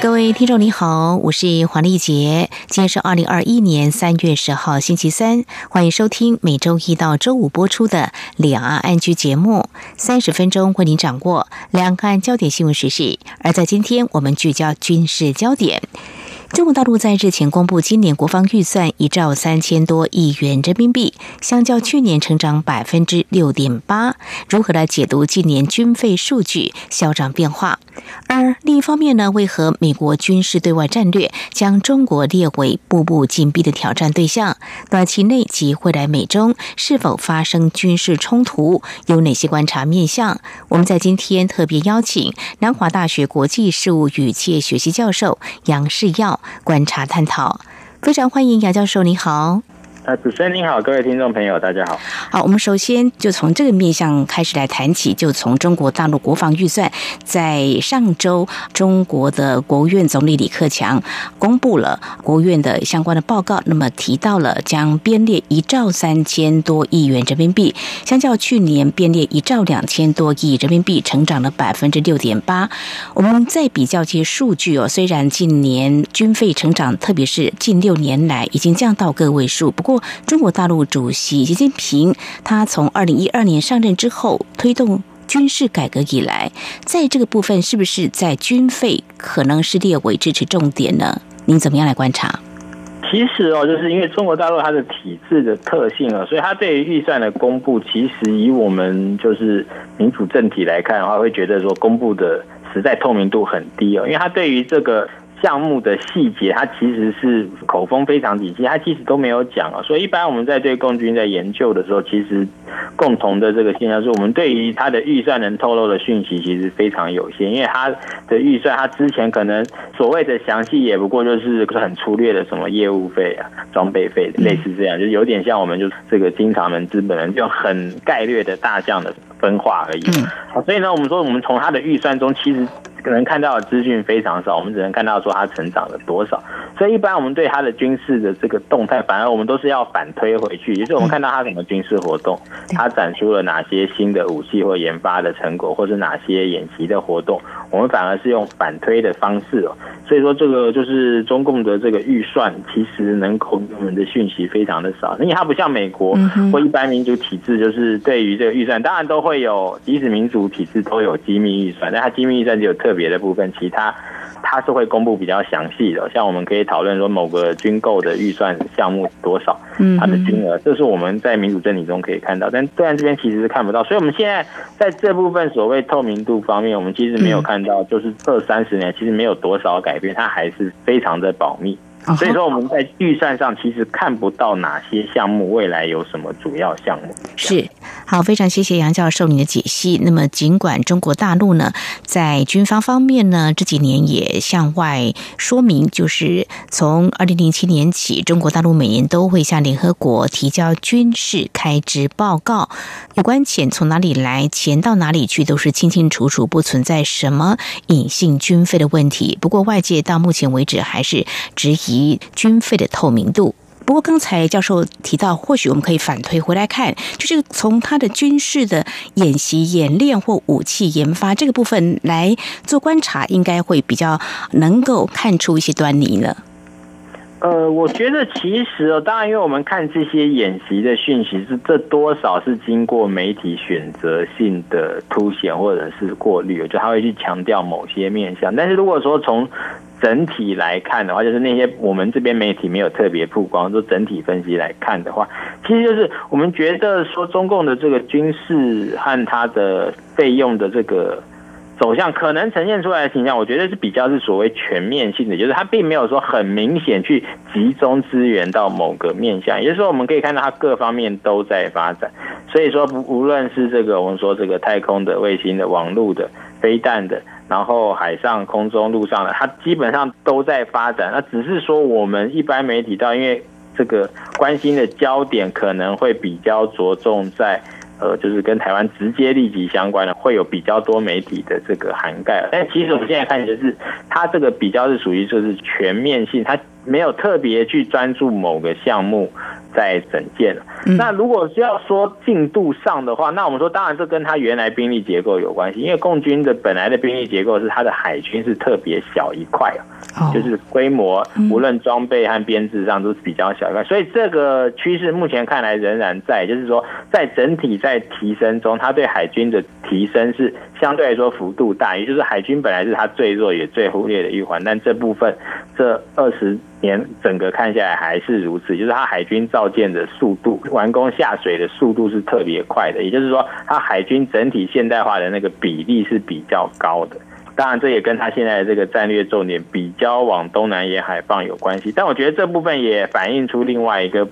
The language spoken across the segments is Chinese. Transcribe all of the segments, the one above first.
各位听众你好，我是黄丽杰，今天是二零二一年三月十号星期三，欢迎收听每周一到周五播出的《两岸安居》节目，三十分钟为您掌握两岸焦点新闻时事，而在今天我们聚焦军事焦点。中国大陆在日前公布今年国防预算一兆三千多亿元人民币，相较去年成长百分之六点八。如何来解读今年军费数据消长变化？而另一方面呢？为何美国军事对外战略将中国列为步步紧逼的挑战对象？短期内及未来美中是否发生军事冲突？有哪些观察面向？我们在今天特别邀请南华大学国际事务与企业学习教授杨世耀。观察探讨，非常欢迎杨教授，你好。呃，主持人您好，各位听众朋友，大家好。好，我们首先就从这个面向开始来谈起，就从中国大陆国防预算，在上周，中国的国务院总理李克强公布了国务院的相关的报告，那么提到了将编列一兆三千多亿元人民币，相较去年编列一兆两千多亿人民币，成长了百分之六点八。我们再比较这些数据哦，虽然近年军费成长，特别是近六年来已经降到个位数，不过。中国大陆主席习近平，他从二零一二年上任之后推动军事改革以来，在这个部分是不是在军费可能是列为支持重点呢？您怎么样来观察？其实哦，就是因为中国大陆它的体制的特性啊，所以它对于预算的公布，其实以我们就是民主政体来看的话，会觉得说公布的实在透明度很低哦，因为它对于这个。项目的细节，它其实是口风非常底细，它其实都没有讲啊。所以一般我们在对共军在研究的时候，其实共同的这个现象是我们对于它的预算能透露的讯息其实非常有限，因为它的预算，它之前可能所谓的详细也不过就是很粗略的什么业务费啊、装备费类似这样，就有点像我们就这个经常门资本人就很概略的大项的分化而已。好，所以呢，我们说我们从它的预算中其实。可能看到的资讯非常少，我们只能看到说它成长了多少。所以一般我们对它的军事的这个动态，反而我们都是要反推回去，也就是我们看到它什么军事活动，它展出了哪些新的武器或研发的成果，或是哪些演习的活动，我们反而是用反推的方式哦。所以说这个就是中共的这个预算，其实能够给我们的讯息非常的少，因为它不像美国或一般民主体制，就是对于这个预算，当然都会有，即使民主体制都有机密预算，但它机密预算只有特。别的部分，其他它是会公布比较详细的，像我们可以讨论说某个军购的预算项目多少，它的金额，这是我们在民主政体中可以看到，但对岸这边其实是看不到，所以我们现在在这部分所谓透明度方面，我们其实没有看到，就是二三十年其实没有多少改变，它还是非常的保密。所以说我们在预算上其实看不到哪些项目未来有什么主要项目。是，好，非常谢谢杨教授您的解析。那么尽管中国大陆呢，在军方方面呢，这几年也向外说明，就是从二零零七年起，中国大陆每年都会向联合国提交军事开支报告，有关钱从哪里来，钱到哪里去，都是清清楚楚，不存在什么隐性军费的问题。不过外界到目前为止还是质疑。军费的透明度。不过刚才教授提到，或许我们可以反推回来看，就是从他的军事的演习、演练或武器研发这个部分来做观察，应该会比较能够看出一些端倪了。呃，我觉得其实哦，当然，因为我们看这些演习的讯息，是这多少是经过媒体选择性的凸显或者是过滤，就他会去强调某些面向。但是如果说从整体来看的话，就是那些我们这边媒体没有特别曝光，就整体分析来看的话，其实就是我们觉得说中共的这个军事和它的费用的这个。走向可能呈现出来的形象，我觉得是比较是所谓全面性的，就是它并没有说很明显去集中资源到某个面向，也就是说我们可以看到它各方面都在发展。所以说，不无论是这个我们说这个太空的、卫星的、网络的、飞弹的，然后海上、空中、陆上的，它基本上都在发展。那只是说我们一般媒体到因为这个关心的焦点可能会比较着重在。呃，就是跟台湾直接立即相关的，会有比较多媒体的这个涵盖。但其实我们现在看就是，它这个比较是属于就是全面性，它没有特别去专注某个项目。在整建了。那如果是要说进度上的话，那我们说当然这跟它原来兵力结构有关系，因为共军的本来的兵力结构是它的海军是特别小一块啊，就是规模无论装备和编制上都是比较小一块，所以这个趋势目前看来仍然在，就是说在整体在提升中，它对海军的提升是相对来说幅度大，也就是海军本来是它最弱也最忽略的一环，但这部分这二十。年整个看下来还是如此，就是它海军造舰的速度、完工下水的速度是特别快的，也就是说，它海军整体现代化的那个比例是比较高的。当然，这也跟它现在的这个战略重点比较往东南沿海放有关系。但我觉得这部分也反映出另外一个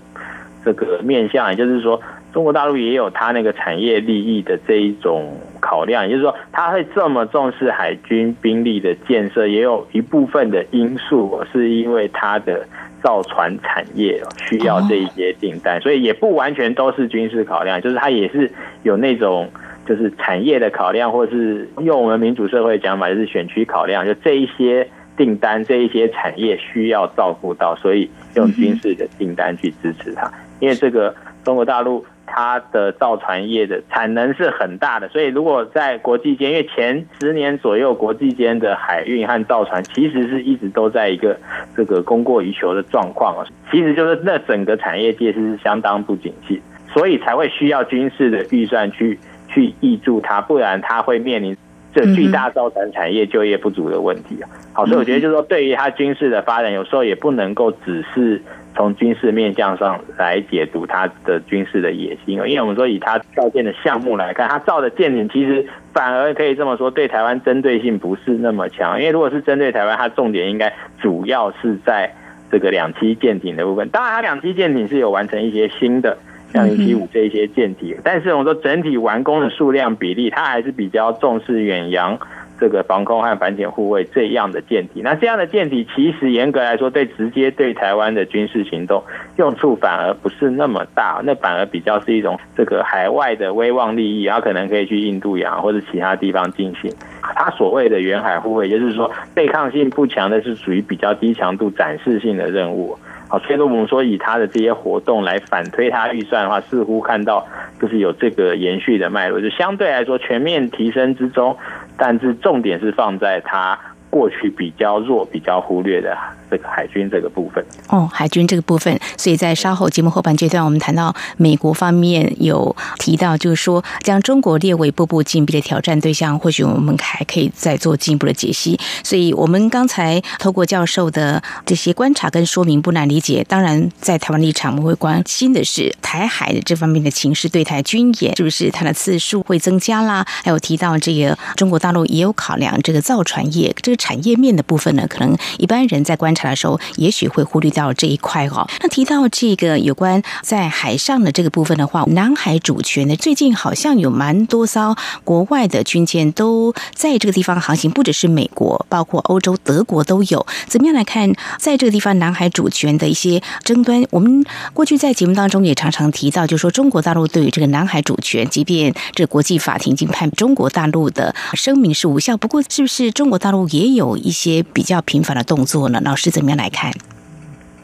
这个面向，也就是说。中国大陆也有它那个产业利益的这一种考量，也就是说，它会这么重视海军兵力的建设，也有一部分的因素是因为它的造船产业需要这一些订单，所以也不完全都是军事考量，就是它也是有那种就是产业的考量，或是用我们民主社会讲法就是选区考量，就这一些订单、这一些产业需要照顾到，所以用军事的订单去支持它，因为这个中国大陆。它的造船业的产能是很大的，所以如果在国际间，因为前十年左右国际间的海运和造船其实是一直都在一个这个供过于求的状况啊，其实就是那整个产业界是相当不景气，所以才会需要军事的预算去去挹注它，不然它会面临这巨大造船产业就业不足的问题啊。好，所以我觉得就是说，对于它军事的发展，有时候也不能够只是。从军事面向上来解读它的军事的野心，因为我们说以它造舰的项目来看，它造的舰艇其实反而可以这么说，对台湾针对性不是那么强。因为如果是针对台湾，它重点应该主要是在这个两栖舰艇的部分。当然，它两栖舰艇是有完成一些新的，像零七五这一些舰艇，但是我们说整体完工的数量比例，它还是比较重视远洋。这个防空和反潜护卫这样的舰体，那这样的舰体其实严格来说，对直接对台湾的军事行动用处反而不是那么大，那反而比较是一种这个海外的威望利益，然后可能可以去印度洋或者其他地方进行。它所谓的远海护卫，就是说对抗性不强的，是属于比较低强度展示性的任务。好，所以我们说以他的这些活动来反推他预算的话，似乎看到就是有这个延续的脉络，就相对来说全面提升之中，但是重点是放在它。过去比较弱、比较忽略的这个海军这个部分哦，海军这个部分，所以在稍后节目后半阶段，我们谈到美国方面有提到，就是说将中国列为步步紧逼的挑战对象，或许我们还可以再做进一步的解析。所以，我们刚才透过教授的这些观察跟说明，不难理解。当然，在台湾立场，我们会关心的是台海的这方面的情势，对台军演是不是它的次数会增加啦？还有提到这个中国大陆也有考量这个造船业这个。产业面的部分呢，可能一般人在观察的时候，也许会忽略到这一块哦。那提到这个有关在海上的这个部分的话，南海主权呢，最近好像有蛮多艘国外的军舰都在这个地方航行，不只是美国，包括欧洲、德国都有。怎么样来看，在这个地方南海主权的一些争端？我们过去在节目当中也常常提到，就是说中国大陆对于这个南海主权，即便这国际法庭已经判中国大陆的声明是无效，不过是不是中国大陆也有？一些比较频繁的动作呢，老师怎么样来看？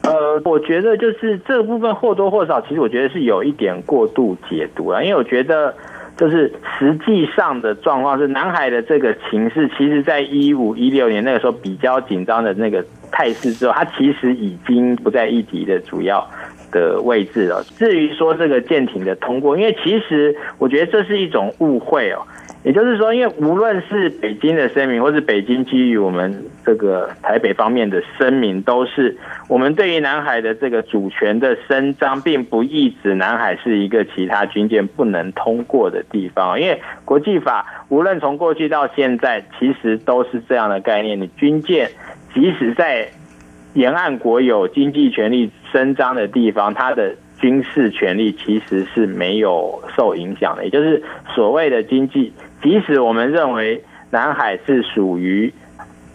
呃，我觉得就是这部分或多或少，其实我觉得是有一点过度解读了，因为我觉得就是实际上的状况是，南海的这个情势，其实在一五一六年那个时候比较紧张的那个态势之后，它其实已经不在议题的主要的位置了。至于说这个舰艇的通过，因为其实我觉得这是一种误会哦。也就是说，因为无论是北京的声明，或是北京基于我们这个台北方面的声明，都是我们对于南海的这个主权的伸张，并不意指南海是一个其他军舰不能通过的地方。因为国际法无论从过去到现在，其实都是这样的概念。你军舰即使在沿岸国有经济权力伸张的地方，它的军事权力其实是没有受影响的。也就是所谓的经济。即使我们认为南海是属于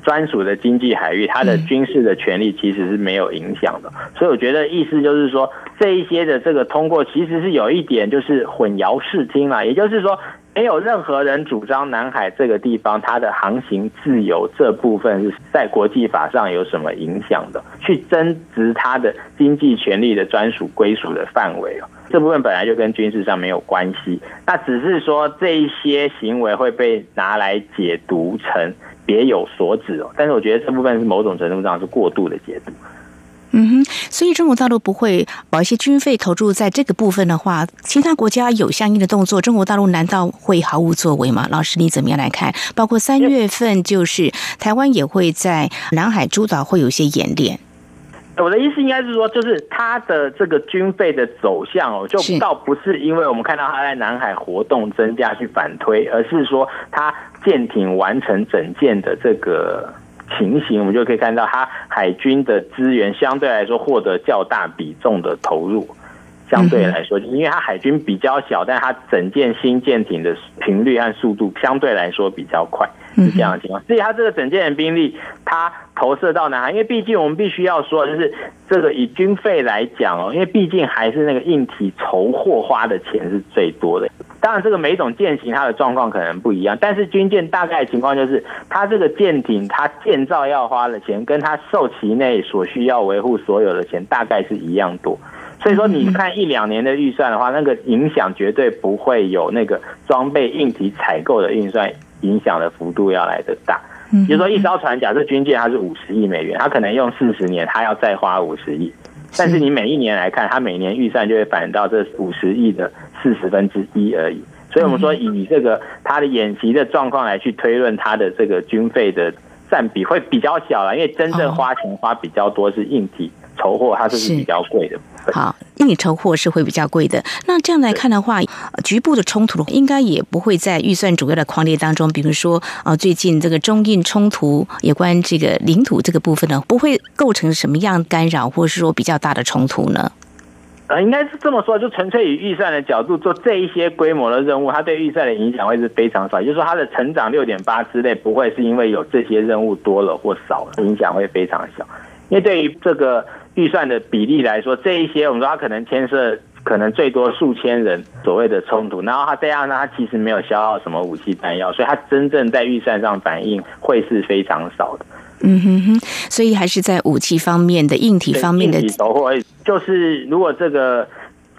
专属的经济海域，它的军事的权利其实是没有影响的。所以我觉得意思就是说，这一些的这个通过其实是有一点就是混淆视听了，也就是说。没有任何人主张南海这个地方它的航行自由这部分是在国际法上有什么影响的，去增值它的经济权利的专属归属的范围哦，这部分本来就跟军事上没有关系，那只是说这一些行为会被拿来解读成别有所指哦，但是我觉得这部分是某种程度上是过度的解读。嗯哼，所以中国大陆不会把一些军费投入在这个部分的话，其他国家有相应的动作，中国大陆难道会毫无作为吗？老师，你怎么样来看？包括三月份，就是台湾也会在南海诸岛会有一些演练。我的意思应该是说，就是他的这个军费的走向哦，就倒不是因为我们看到他在南海活动增加去反推，而是说他舰艇完成整建的这个。情形，我们就可以看到，它海军的资源相对来说获得较大比重的投入。相对来说，因为它海军比较小，但它整件新舰艇的频率和速度相对来说比较快，是这样的情况。所以它这个整建的兵力，它投射到南海，因为毕竟我们必须要说，就是这个以军费来讲哦，因为毕竟还是那个硬体筹货花的钱是最多的。当然，这个每一种舰型它的状况可能不一样，但是军舰大概的情况就是，它这个舰艇它建造要花的钱，跟它受期内所需要维护所有的钱大概是一样多。所以说，你看一两年的预算的话，那个影响绝对不会有那个装备硬体采购的预算影响的幅度要来得大。比如说，一艘船，假设军舰它是五十亿美元，它可能用四十年，它要再花五十亿。但是你每一年来看，它每年预算就会反映到这五十亿的四十分之一而已。所以我们说，以这个他的演习的状况来去推论他的这个军费的占比会比较小了，因为真正花钱花比较多是硬体。筹货它是比较贵的，好，硬体筹货是会比较贵的。那这样来看的话，局部的冲突应该也不会在预算主要的框列当中。比如说，啊，最近这个中印冲突，有关这个领土这个部分呢，不会构成什么样干扰，或者是说比较大的冲突呢？呃，应该是这么说，就纯粹以预算的角度做这一些规模的任务，它对预算的影响会是非常少。也就是说，它的成长六点八之类，不会是因为有这些任务多了或少了，影响会非常小。因为对于这个。预算的比例来说，这一些我们说它可能牵涉可能最多数千人所谓的冲突，然后它这样呢，它其实没有消耗什么武器弹药，所以它真正在预算上反应会是非常少的。嗯哼哼，所以还是在武器方面的硬体方面的，就是如果这个。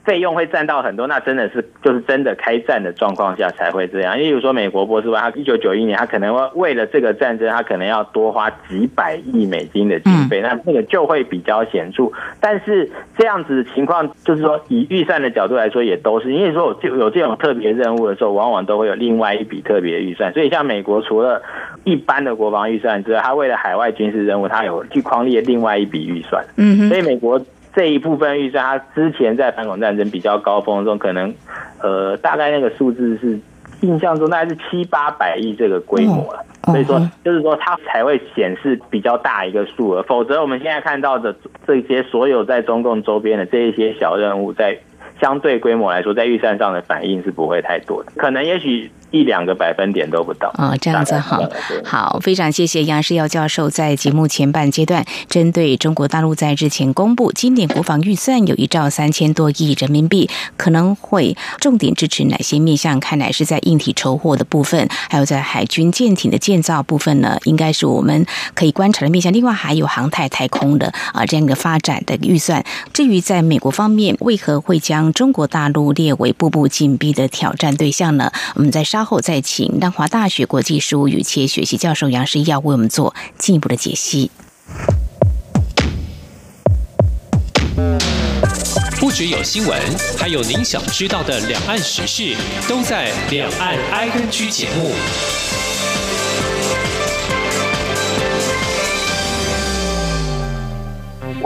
费用会占到很多，那真的是就是真的开战的状况下才会这样。因为比如说美国波斯湾，他一九九一年他可能会为了这个战争，他可能要多花几百亿美金的经费，那那个就会比较显著。但是这样子的情况，就是说以预算的角度来说，也都是因为说有有这种特别任务的时候，往往都会有另外一笔特别预算。所以像美国除了一般的国防预算之外，他为了海外军事任务，他有去框列另外一笔预算。嗯，所以美国。这一部分预算，它之前在反恐战争比较高峰中，可能，呃，大概那个数字是印象中大概是七八百亿这个规模了。所以说，就是说它才会显示比较大一个数额。否则，我们现在看到的这些所有在中共周边的这一些小任务，在相对规模来说，在预算上的反应是不会太多的。可能也许。一两个百分点都不到啊、哦，这样子好，好，非常谢谢杨世耀教授在节目前半阶段针对中国大陆在日前公布今年国防预算有一兆三千多亿人民币，可能会重点支持哪些面向？看来是在硬体筹获的部分，还有在海军舰艇的建造部分呢，应该是我们可以观察的面向。另外还有航太太空的啊这样一个发展的预算。至于在美国方面，为何会将中国大陆列为步步紧逼的挑战对象呢？我们在上。稍后再请南华大学国际事务与企业学习教授杨世耀为我们做进一步的解析。不只有新闻，还有您想知道的两岸时事，都在《两岸 ING》节目。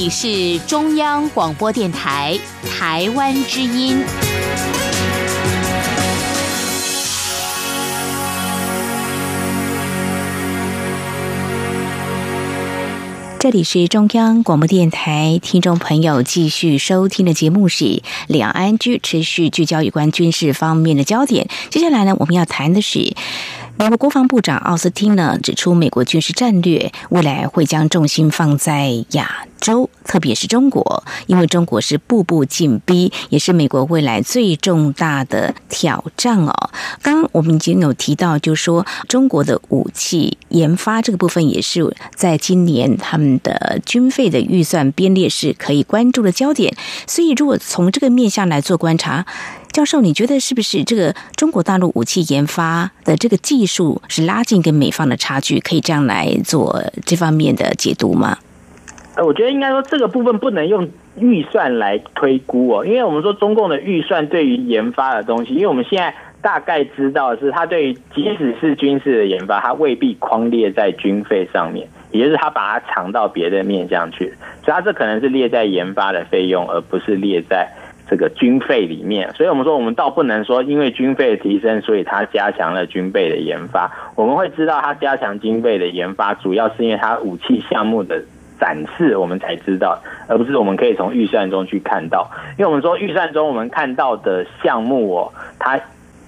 里是中央广播电台台湾之音。这里是中央广播电台，听众朋友继续收听的节目是两岸居持续聚焦有关军事方面的焦点。接下来呢，我们要谈的是。美国国防部长奥斯汀呢指出，美国军事战略未来会将重心放在亚洲，特别是中国，因为中国是步步紧逼，也是美国未来最重大的挑战哦。刚刚我们已经有提到，就是说中国的武器研发这个部分，也是在今年他们的军费的预算编列是可以关注的焦点。所以，如果从这个面向来做观察。教授，你觉得是不是这个中国大陆武器研发的这个技术是拉近跟美方的差距？可以这样来做这方面的解读吗？呃，我觉得应该说这个部分不能用预算来推估哦，因为我们说中共的预算对于研发的东西，因为我们现在大概知道是，它对于即使是军事的研发，它未必框列在军费上面，也就是它把它藏到别的面向去，所以它这可能是列在研发的费用，而不是列在。这个军费里面，所以我们说，我们倒不能说因为军费的提升，所以它加强了军备的研发。我们会知道它加强军备的研发，主要是因为它武器项目的展示，我们才知道，而不是我们可以从预算中去看到。因为我们说预算中我们看到的项目哦，它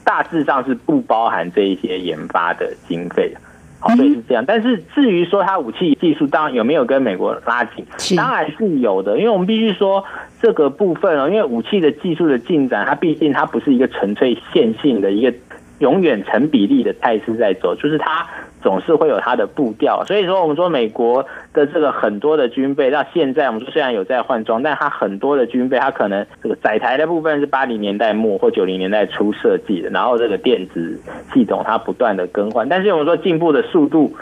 大致上是不包含这一些研发的经费的。好，所以是这样。但是至于说它武器技术，当然有没有跟美国拉近，当然是有的。因为我们必须说这个部分哦，因为武器的技术的进展，它毕竟它不是一个纯粹线性的一个永远成比例的态势在走，就是它。总是会有它的步调，所以说我们说美国的这个很多的军备，到现在我们说虽然有在换装，但它很多的军备，它可能这个载台的部分是八零年代末或九零年代初设计的，然后这个电子系统它不断的更换，但是我们说进步的速度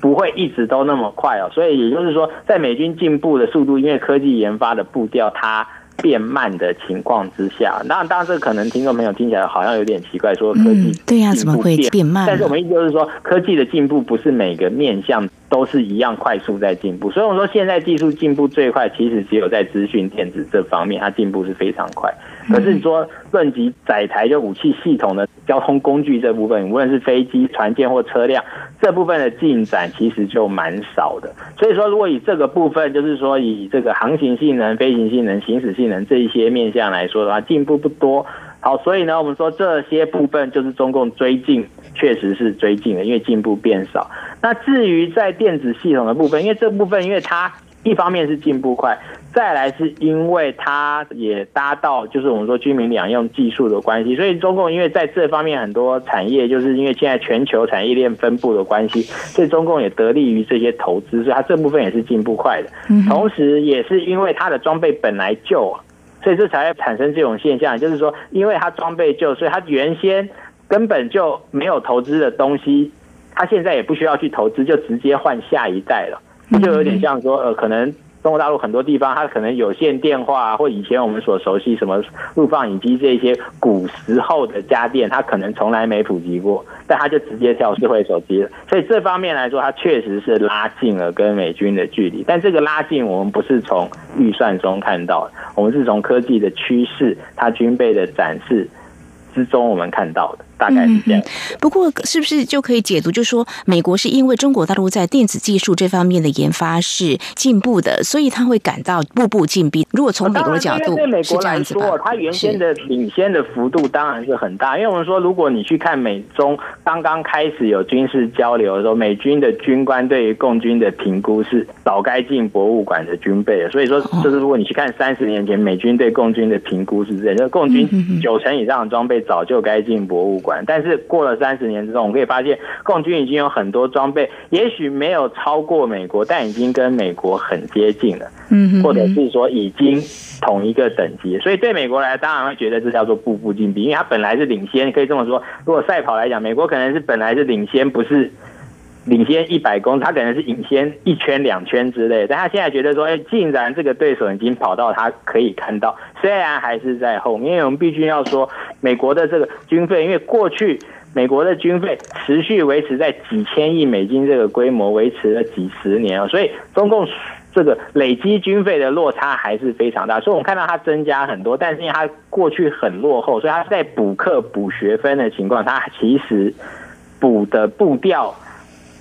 不会一直都那么快哦，所以也就是说，在美军进步的速度，因为科技研发的步调它。变慢的情况之下，那当然这可能听众朋友听起来好像有点奇怪，说科技、嗯、对呀、啊，怎么会变慢？但是我们意思就是说，科技的进步不是每个面向都是一样快速在进步。所以我们说，现在技术进步最快，其实只有在资讯电子这方面，它进步是非常快。可是你说论及载台就武器系统的交通工具这部分，无论是飞机、船舰或车辆。这部分的进展其实就蛮少的，所以说如果以这个部分，就是说以这个航行性能、飞行性能、行驶性能这一些面向来说的话，进步不多。好，所以呢，我们说这些部分就是中共追进，确实是追进了，因为进步变少。那至于在电子系统的部分，因为这部分因为它。一方面是进步快，再来是因为它也搭到就是我们说居民两用技术的关系，所以中共因为在这方面很多产业，就是因为现在全球产业链分布的关系，所以中共也得利于这些投资，所以它这部分也是进步快的。同时，也是因为它的装备本来就，所以这才会产生这种现象，就是说，因为它装备旧，所以它原先根本就没有投资的东西，它现在也不需要去投资，就直接换下一代了。就有点像说，呃，可能中国大陆很多地方，它可能有线电话，或以前我们所熟悉什么录放影机这些古时候的家电，它可能从来没普及过，但它就直接跳智慧手机了。所以这方面来说，它确实是拉近了跟美军的距离。但这个拉近，我们不是从预算中看到，我们是从科技的趋势、它军备的展示之中我们看到的。大概是这样。不过，是不是就可以解读，就是说，美国是因为中国大陆在电子技术这方面的研发是进步的，所以他会感到步步进逼。如果从美国的角度，对美国来说，它原先的领先的幅度当然是很大。因为我们说，如果你去看美中刚刚开始有军事交流的时候，美军的军官对于共军的评估是早该进博物馆的军备了。所以说，就是如果你去看三十年前美军对共军的评估是这样，就是共军九成以上的装备早就该进博物馆。管。但是过了三十年之后，我们可以发现，共军已经有很多装备，也许没有超过美国，但已经跟美国很接近了。嗯，或者是说已经同一个等级。所以对美国来，当然会觉得这叫做步步进逼，因为它本来是领先，可以这么说。如果赛跑来讲，美国可能是本来是领先，不是。领先一百公，他可能是领先一圈两圈之类，但他现在觉得说，哎，竟然这个对手已经跑到他可以看到，虽然还是在后面，因为我们必须要说，美国的这个军费，因为过去美国的军费持续维持在几千亿美金这个规模，维持了几十年啊，所以中共这个累积军费的落差还是非常大，所以我们看到它增加很多，但是因为它过去很落后，所以它在补课补学分的情况，它其实补的步调。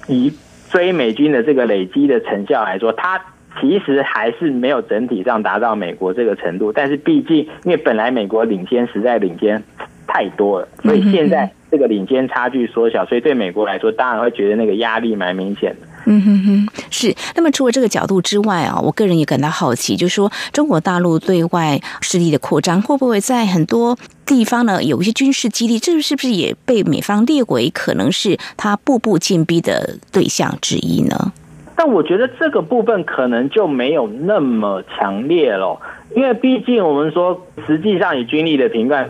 以追美军的这个累积的成效来说，它其实还是没有整体上达到美国这个程度。但是毕竟，因为本来美国领先实在领先太多了，所以现在这个领先差距缩小，所以对美国来说，当然会觉得那个压力蛮明显的。嗯哼哼，是。那么除了这个角度之外啊，我个人也感到好奇，就是说中国大陆对外势力的扩张，会不会在很多地方呢有一些军事基地？这是不是也被美方列为可能是他步步进逼的对象之一呢？但我觉得这个部分可能就没有那么强烈了，因为毕竟我们说，实际上以军力的评判。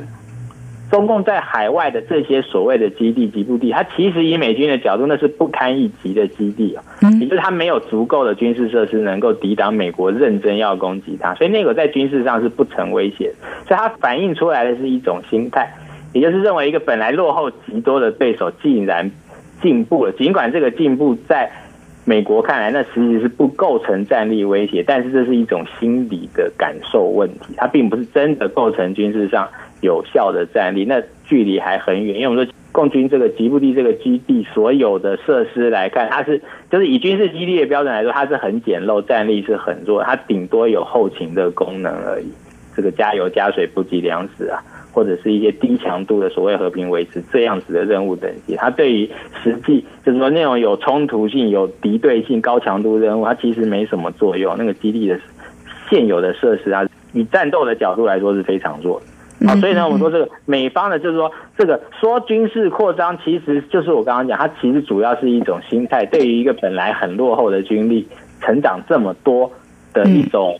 中共在海外的这些所谓的基地、基地，它其实以美军的角度，那是不堪一击的基地啊，也就是它没有足够的军事设施能够抵挡美国认真要攻击它，所以那个在军事上是不成威胁，所以它反映出来的是一种心态，也就是认为一个本来落后极多的对手竟然进步了，尽管这个进步在美国看来那实际是不构成战力威胁，但是这是一种心理的感受问题，它并不是真的构成军事上。有效的战力，那距离还很远。因为我们说，共军这个吉布地这个基地所有的设施来看，它是就是以军事基地的标准来说，它是很简陋，战力是很弱，它顶多有后勤的功能而已。这个加油加水补给粮食啊，或者是一些低强度的所谓和平维持这样子的任务等级，它对于实际就是说那种有冲突性、有敌对性、高强度任务，它其实没什么作用。那个基地的现有的设施啊，以战斗的角度来说是非常弱的。好，所以呢，我们说这个美方呢，就是说这个说军事扩张，其实就是我刚刚讲，它其实主要是一种心态，对于一个本来很落后的军力成长这么多的一种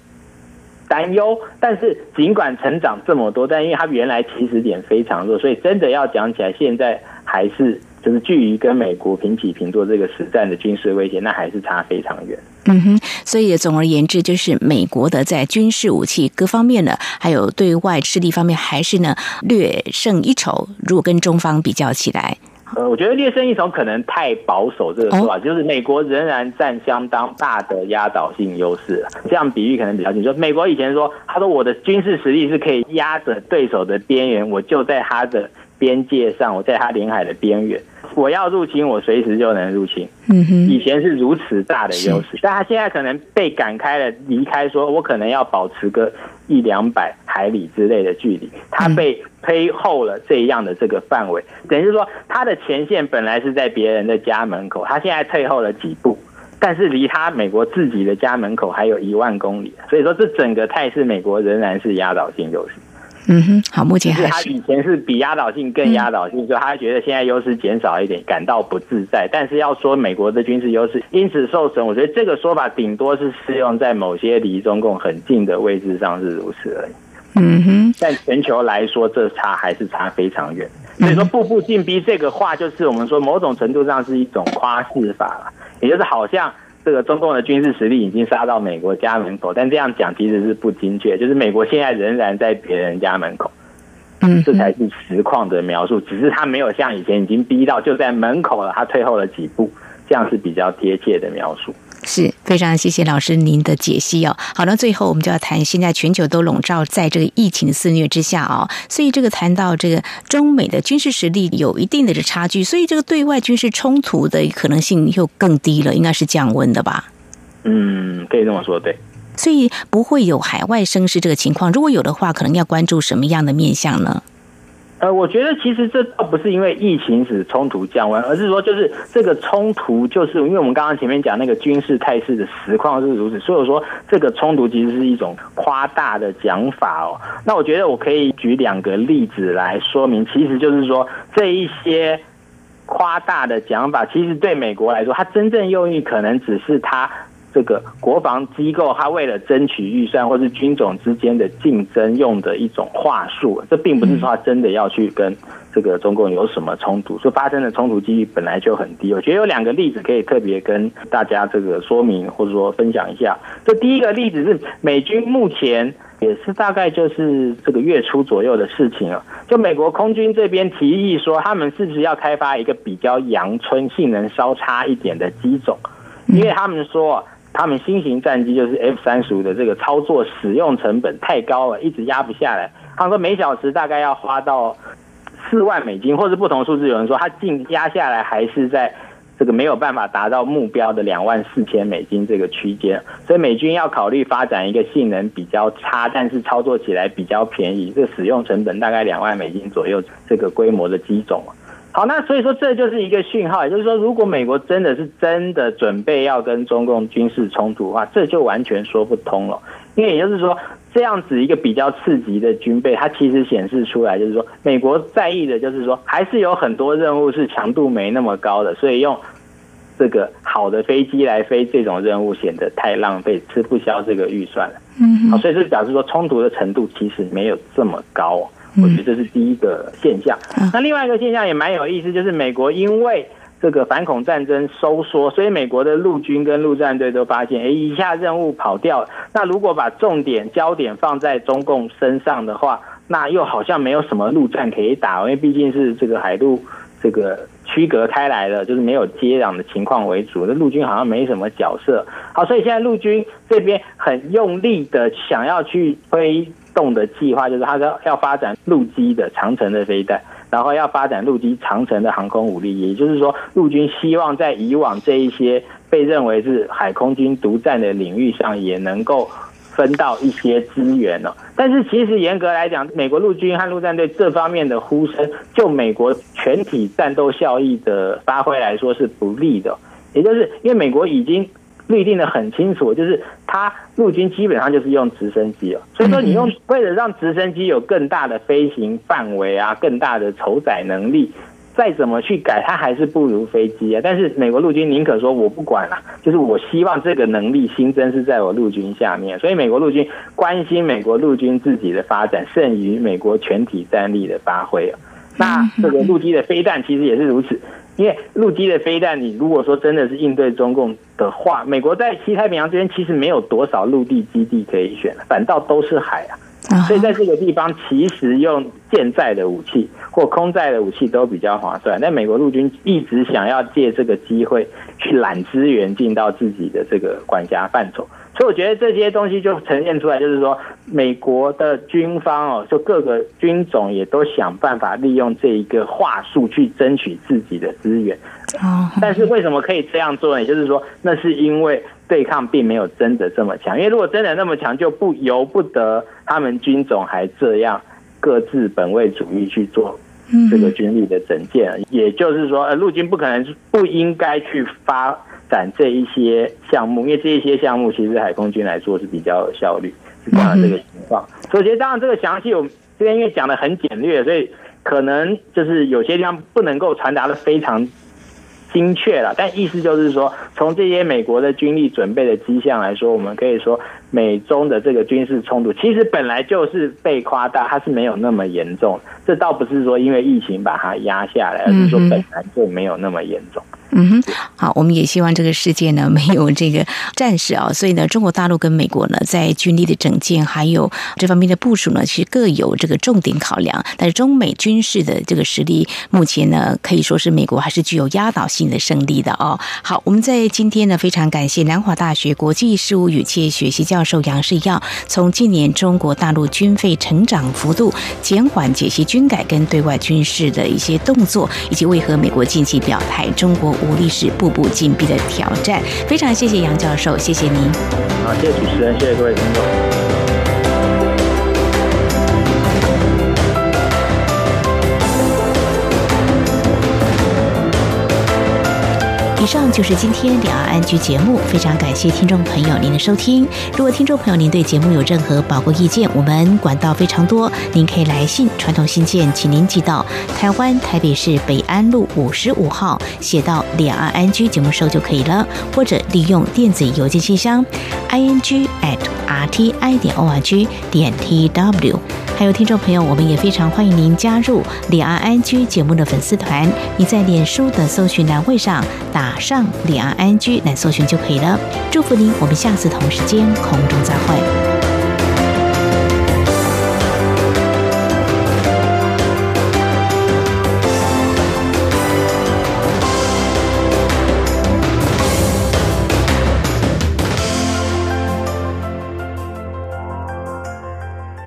担忧。但是尽管成长这么多，但因为它原来起始点非常弱，所以真的要讲起来，现在还是就是距离跟美国平起平坐这个实战的军事威胁，那还是差非常远。嗯哼，所以总而言之，就是美国的在军事武器各方面呢，还有对外势力方面，还是呢略胜一筹。如果跟中方比较起来，呃，我觉得略胜一筹可能太保守这个说法，哦、就是美国仍然占相当大的压倒性优势。这样比喻可能比较清楚。美国以前说，他说我的军事实力是可以压着对手的边缘，我就在他的边界上，我在他领海的边缘。我要入侵，我随时就能入侵。嗯哼，以前是如此大的优势，但他现在可能被赶开了，离开，说我可能要保持个一两百海里之类的距离，他被推后了这样的这个范围，等于是说他的前线本来是在别人的家门口，他现在退后了几步，但是离他美国自己的家门口还有一万公里，所以说这整个态势，美国仍然是压倒性优势。嗯哼，好，目前还是他以前是比压倒性更压倒性，嗯、所以他觉得现在优势减少一点，感到不自在。但是要说美国的军事优势因此受损，我觉得这个说法顶多是适用在某些离中共很近的位置上是如此而已。嗯哼，但全球来说，这差还是差非常远。所以说，步步进逼这个话，就是我们说某种程度上是一种夸饰法了，也就是好像。这个中共的军事实力已经杀到美国家门口，但这样讲其实是不精确。就是美国现在仍然在别人家门口，嗯，这才是实况的描述。只是他没有像以前已经逼到就在门口了，他退后了几步，这样是比较贴切的描述。是非常谢谢老师您的解析哦。好，那最后我们就要谈，现在全球都笼罩在这个疫情肆虐之下哦，所以这个谈到这个中美的军事实力有一定的这差距，所以这个对外军事冲突的可能性又更低了，应该是降温的吧？嗯，可以这么说，对。所以不会有海外声势这个情况，如果有的话，可能要关注什么样的面向呢？呃，我觉得其实这倒不是因为疫情使冲突降温，而是说就是这个冲突，就是因为我们刚刚前面讲那个军事态势的实况是如此，所以说这个冲突其实是一种夸大的讲法哦。那我觉得我可以举两个例子来说明，其实就是说这一些夸大的讲法，其实对美国来说，它真正用意可能只是它。这个国防机构，他为了争取预算，或是军种之间的竞争用的一种话术，这并不是说他真的要去跟这个中共有什么冲突，所发生的冲突几率本来就很低。我觉得有两个例子可以特别跟大家这个说明，或者说分享一下。这第一个例子是美军目前也是大概就是这个月初左右的事情啊，就美国空军这边提议说，他们是不是要开发一个比较阳春、性能稍差一点的机种，因为他们说。他们新型战机就是 F 三十五的这个操作使用成本太高了，一直压不下来。他们说每小时大概要花到四万美金，或是不同数字。有人说他净压下来还是在这个没有办法达到目标的两万四千美金这个区间，所以美军要考虑发展一个性能比较差，但是操作起来比较便宜，这个使用成本大概两万美金左右这个规模的机种。好，那所以说这就是一个讯号，也就是说，如果美国真的是真的准备要跟中共军事冲突的话，这就完全说不通了。因为也就是说，这样子一个比较刺激的军备，它其实显示出来就是说，美国在意的就是说，还是有很多任务是强度没那么高的，所以用这个好的飞机来飞这种任务显得太浪费，吃不消这个预算了。嗯，好，所以就表示说，冲突的程度其实没有这么高。我觉得这是第一个现象。那另外一个现象也蛮有意思，就是美国因为这个反恐战争收缩，所以美国的陆军跟陆战队都发现，哎，一下任务跑掉了。那如果把重点焦点放在中共身上的话，那又好像没有什么陆战可以打，因为毕竟是这个海陆这个区隔开来了，就是没有接壤的情况为主。那陆军好像没什么角色。好，所以现在陆军这边很用力的想要去推。动的计划就是，他要要发展陆基的长城的飞弹，然后要发展陆基长城的航空武力。也就是说，陆军希望在以往这一些被认为是海空军独占的领域上，也能够分到一些资源哦。但是，其实严格来讲，美国陆军和陆战队这方面的呼声，就美国全体战斗效益的发挥来说是不利的。也就是因为美国已经。律定的很清楚，就是他陆军基本上就是用直升机哦，所以说你用为了让直升机有更大的飞行范围啊，更大的承载能力，再怎么去改，它还是不如飞机啊。但是美国陆军宁可说我不管了，就是我希望这个能力新增是在我陆军下面，所以美国陆军关心美国陆军自己的发展，胜于美国全体战力的发挥。那这个陆基的飞弹其实也是如此。因为陆基的飞弹，你如果说真的是应对中共的话，美国在西太平洋这边其实没有多少陆地基地可以选，反倒都是海啊。所以在这个地方，其实用舰载的武器或空载的武器都比较划算。但美国陆军一直想要借这个机会去揽资源进到自己的这个管辖范畴。所以我觉得这些东西就呈现出来，就是说美国的军方哦，就各个军种也都想办法利用这一个话术去争取自己的资源。但是为什么可以这样做呢？也就是说，那是因为对抗并没有真的这么强。因为如果真的那么强，就不由不得他们军种还这样各自本位主义去做这个军力的整建。也就是说，呃，陆军不可能不应该去发。展这一些项目，因为这一些项目其实海空军来说是比较有效率，是这样的这个情况。所以我觉得当然这个详细，我这边因为讲的很简略，所以可能就是有些地方不能够传达的非常精确了。但意思就是说，从这些美国的军力准备的迹象来说，我们可以说美中的这个军事冲突其实本来就是被夸大，它是没有那么严重。这倒不是说因为疫情把它压下来，而是说本来就没有那么严重。嗯哼，好，我们也希望这个世界呢没有这个战事啊，所以呢，中国大陆跟美国呢在军力的整建还有这方面的部署呢，其实各有这个重点考量。但是中美军事的这个实力，目前呢可以说是美国还是具有压倒性的胜利的哦。好，我们在今天呢非常感谢南华大学国际事务与企业学系教授杨世耀，从近年中国大陆军费成长幅度减缓，解析军改跟对外军事的一些动作，以及为何美国近期表态中国。无力是步步紧逼的挑战。非常谢谢杨教授，谢谢您。好，谢谢主持人，谢谢各位听众。以上就是今天两岸安居节目，非常感谢听众朋友您的收听。如果听众朋友您对节目有任何宝贵意见，我们管道非常多，您可以来信传统信件，请您寄到台湾台北市北安路五十五号，写到两岸安居节目收就可以了，或者利用电子邮件信箱 i n g at r t i 点 o r g 点 t w。还有听众朋友，我们也非常欢迎您加入两岸安居节目的粉丝团，你在脸书的搜寻栏位上打马上两岸 ING 来搜寻就可以了。祝福您，我们下次同时间空中再会。